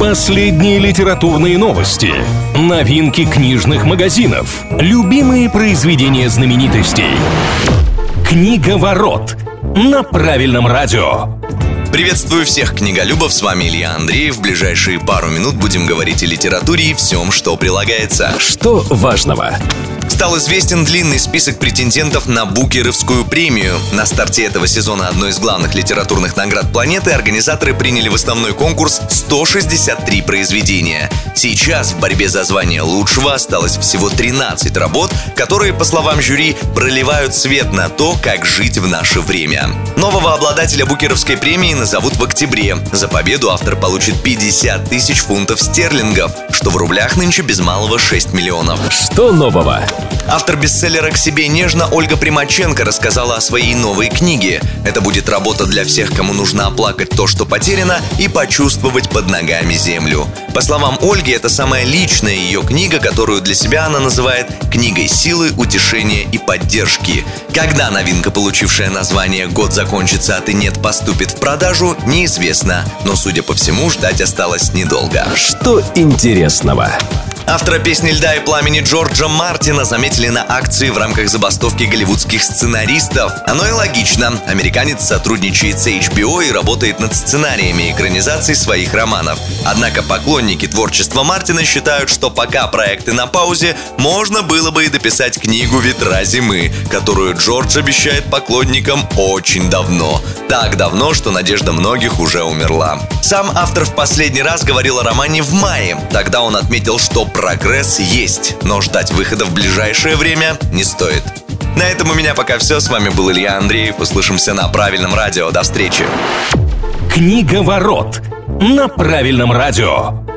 Последние литературные новости, новинки книжных магазинов, любимые произведения знаменитостей. Книга ворот на правильном радио. Приветствую всех книголюбов, с вами Илья Андреев. В ближайшие пару минут будем говорить о литературе и всем, что прилагается. Что важного? Стал известен длинный список претендентов на Букеровскую премию. На старте этого сезона одной из главных литературных наград планеты организаторы приняли в основной конкурс 163 произведения. Сейчас в борьбе за звание лучшего осталось всего 13 работ, которые, по словам жюри, проливают свет на то, как жить в наше время. Нового обладателя Букеровской премии назовут в октябре. За победу автор получит 50 тысяч фунтов стерлингов, что в рублях нынче без малого 6 миллионов. Что нового? Автор бестселлера «К себе нежно» Ольга Примаченко рассказала о своей новой книге. Это будет работа для всех, кому нужно оплакать то, что потеряно, и почувствовать под ногами землю. По словам Ольги, это самая личная ее книга, которую для себя она называет «книгой силы, утешения и поддержки». Когда новинка, получившая название «Год закончится, а ты нет» поступит в продажу, неизвестно. Но, судя по всему, ждать осталось недолго. Что интересного? Автора песни «Льда и пламени» Джорджа Мартина заметили на акции в рамках забастовки голливудских сценаристов. Оно и логично. Американец сотрудничает с HBO и работает над сценариями экранизаций своих романов. Однако поклонники творчества Мартина считают, что пока проекты на паузе, можно было бы и дописать книгу «Ветра зимы», которую Джордж обещает поклонникам очень давно. Так давно, что надежда многих уже умерла. Сам автор в последний раз говорил о романе в мае. Тогда он отметил, что прогресс есть, но ждать выхода в ближайшее время не стоит. На этом у меня пока все. С вами был Илья Андреев. Услышимся на правильном радио. До встречи. Книга ворот на правильном радио.